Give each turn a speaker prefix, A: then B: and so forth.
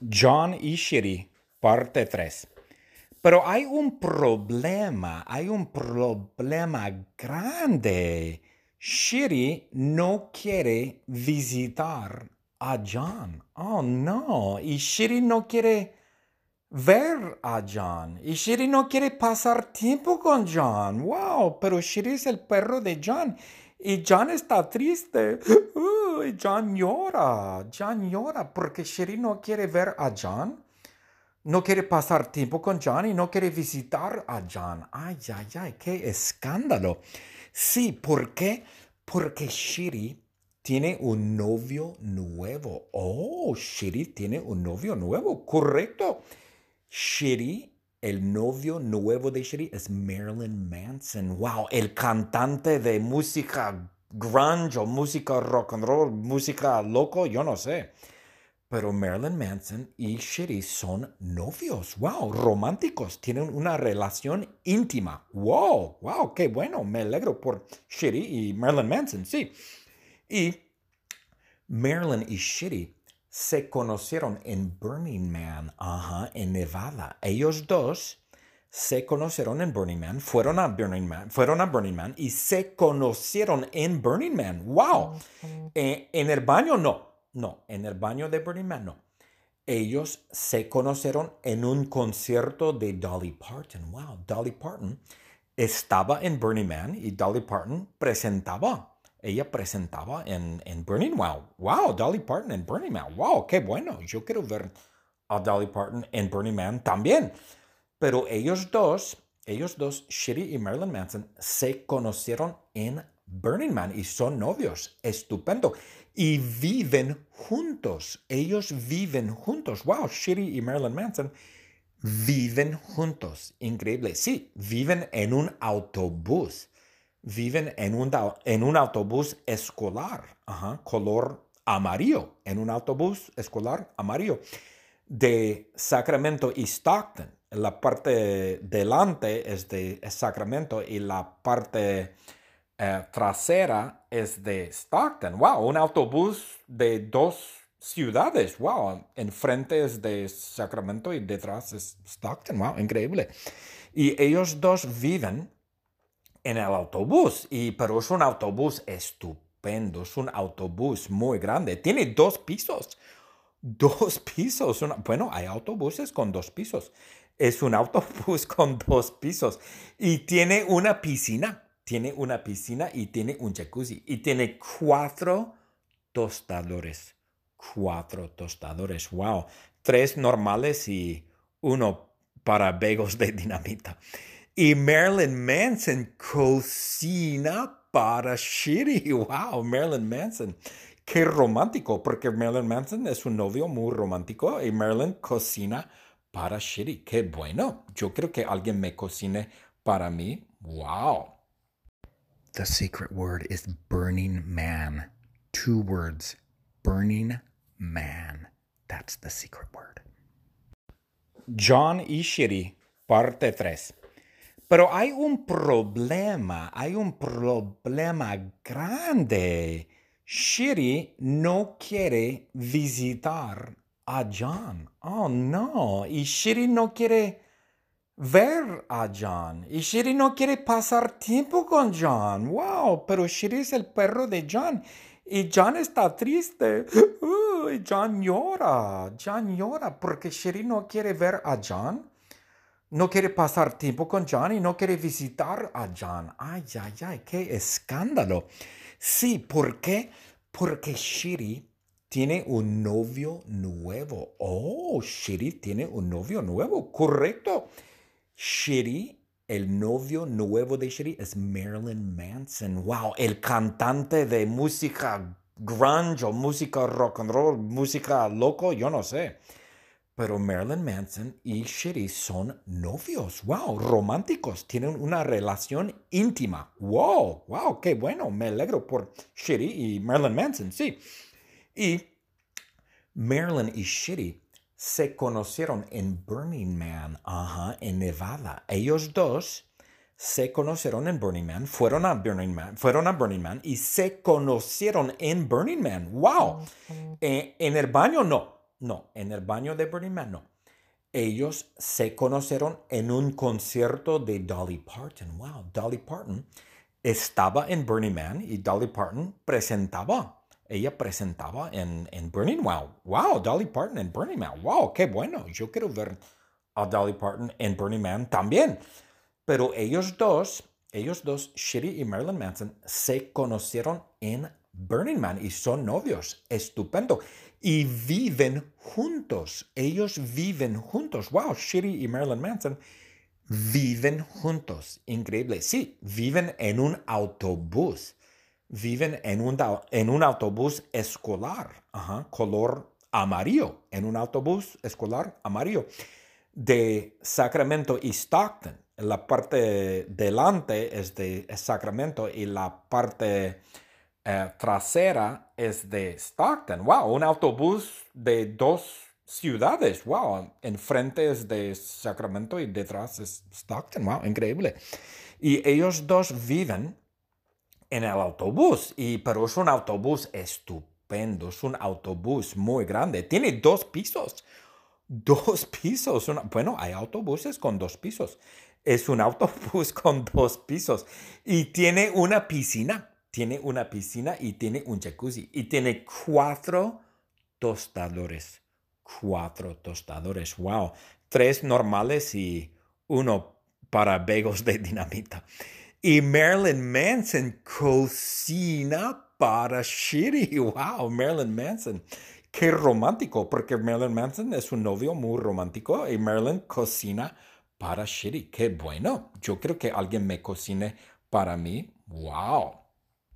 A: John y Shiri, parte 3. Pero hay un problema, hay un problema grande. Shiri no quiere visitar a John. Oh, no. Y Shiri no quiere ver a John. Y Shiri no quiere pasar tiempo con John. Wow, pero Shiri es el perro de John. Y John está triste. y John llora. John llora porque Shiri no quiere ver a John. No quiere pasar tiempo con John y no quiere visitar a John. Ay, ay, ay, qué escándalo. Sí, ¿por qué? Porque Shiri tiene un novio nuevo. Oh, Shiri tiene un novio nuevo. Correcto. Shiri el novio nuevo de Shiri es Marilyn Manson. Wow, el cantante de música grunge o música rock and roll, música loco, yo no sé. Pero Marilyn Manson y Shiri son novios. Wow, románticos. Tienen una relación íntima. Wow, wow, qué bueno. Me alegro por Shiri y Marilyn Manson, sí. Y Marilyn y Shiri se conocieron en Burning Man, ajá, en Nevada. Ellos dos se conocieron en Burning Man, fueron a Burning Man, fueron a Burning Man y se conocieron en Burning Man. ¡Wow! Eh, en el baño no, no, en el baño de Burning Man no. Ellos se conocieron en un concierto de Dolly Parton. ¡Wow! Dolly Parton estaba en Burning Man y Dolly Parton presentaba ella presentaba en, en Burning Man. Wow, Dolly Parton en Burning Man. Wow, qué bueno. Yo quiero ver a Dolly Parton en Burning Man también. Pero ellos dos, ellos dos, Shitty y Marilyn Manson, se conocieron en Burning Man y son novios. Estupendo. Y viven juntos. Ellos viven juntos. Wow, Shitty y Marilyn Manson viven juntos. Increíble. Sí, viven en un autobús viven en un, en un autobús escolar, color amarillo, en un autobús escolar amarillo de Sacramento y Stockton. La parte delante es de Sacramento y la parte eh, trasera es de Stockton. ¡Wow! Un autobús de dos ciudades. ¡Wow! Enfrente es de Sacramento y detrás es Stockton. ¡Wow! Increíble. Y ellos dos viven en el autobús, y, pero es un autobús estupendo, es un autobús muy grande, tiene dos pisos, dos pisos, bueno, hay autobuses con dos pisos, es un autobús con dos pisos y tiene una piscina, tiene una piscina y tiene un jacuzzi y tiene cuatro tostadores, cuatro tostadores, wow, tres normales y uno para begos de dinamita. Y Marilyn Manson cocina para Shitty. Wow, Marilyn Manson. Qué romántico, porque Marilyn Manson es un novio muy romántico y Marilyn cocina para Shitty. Qué bueno. Yo creo que alguien me cocine para mí. Wow. The secret word is burning man. Two words. Burning man. That's the secret word. John y Shitty, parte 3. Pero hay un problema, hay un problema grande. Shiri no quiere visitar a John. Oh, no. Y Shiri no quiere ver a John. Y Shiri no quiere pasar tiempo con John. Wow, pero Shiri es el perro de John. Y John está triste. y John llora. John llora porque Shiri no quiere ver a John no quiere pasar tiempo con John y no quiere visitar a John. Ay, ay, ay, qué escándalo. Sí, ¿por qué? Porque Shiri tiene un novio nuevo. Oh, Shiri tiene un novio nuevo, correcto. Shiri, el novio nuevo de Shiri es Marilyn Manson. Wow, el cantante de música grunge o música rock and roll, música loco, yo no sé. Pero Marilyn Manson y Shitty son novios. ¡Wow! Románticos. Tienen una relación íntima. ¡Wow! ¡Wow! ¡Qué bueno! Me alegro por Shitty y Marilyn Manson, sí. Y Marilyn y Shitty se conocieron en Burning Man, ajá, en Nevada. Ellos dos se conocieron en Burning Man, fueron a Burning Man, fueron a Burning Man y se conocieron en Burning Man. ¡Wow! Eh, en el baño no no, en el baño de Burning Man no. Ellos se conocieron en un concierto de Dolly Parton. Wow, Dolly Parton estaba en Burning Man y Dolly Parton presentaba. Ella presentaba en, en Burning Man. Wow, Dolly Parton en Burning Man. Wow, qué bueno. Yo quiero ver a Dolly Parton en Burning Man también. Pero ellos dos, ellos dos, Shitty y Marilyn Manson, se conocieron en Burning Man y son novios. Estupendo. Y viven juntos. Ellos viven juntos. Wow, Shitty y Marilyn Manson viven juntos. Increíble. Sí, viven en un autobús. Viven en un, en un autobús escolar. color amarillo. En un autobús escolar amarillo. De Sacramento y Stockton. La parte delante es de Sacramento y la parte eh, trasera es de Stockton. Wow, un autobús de dos ciudades. Wow, enfrente es de Sacramento y detrás es Stockton. Wow, increíble. Y ellos dos viven en el autobús, y, pero es un autobús estupendo, es un autobús muy grande. Tiene dos pisos. Dos pisos. bueno, hay autobuses con dos pisos. Es un autobús con dos pisos y tiene una piscina tiene una piscina y tiene un jacuzzi y tiene cuatro tostadores. Cuatro tostadores. Wow. Tres normales y uno para begos de dinamita. Y Marilyn Manson cocina para Shitty. Wow, Marilyn Manson. Qué romántico, porque Marilyn Manson es un novio muy romántico y Marilyn cocina para Shitty. Qué bueno. Yo creo que alguien me cocine para mí. Wow.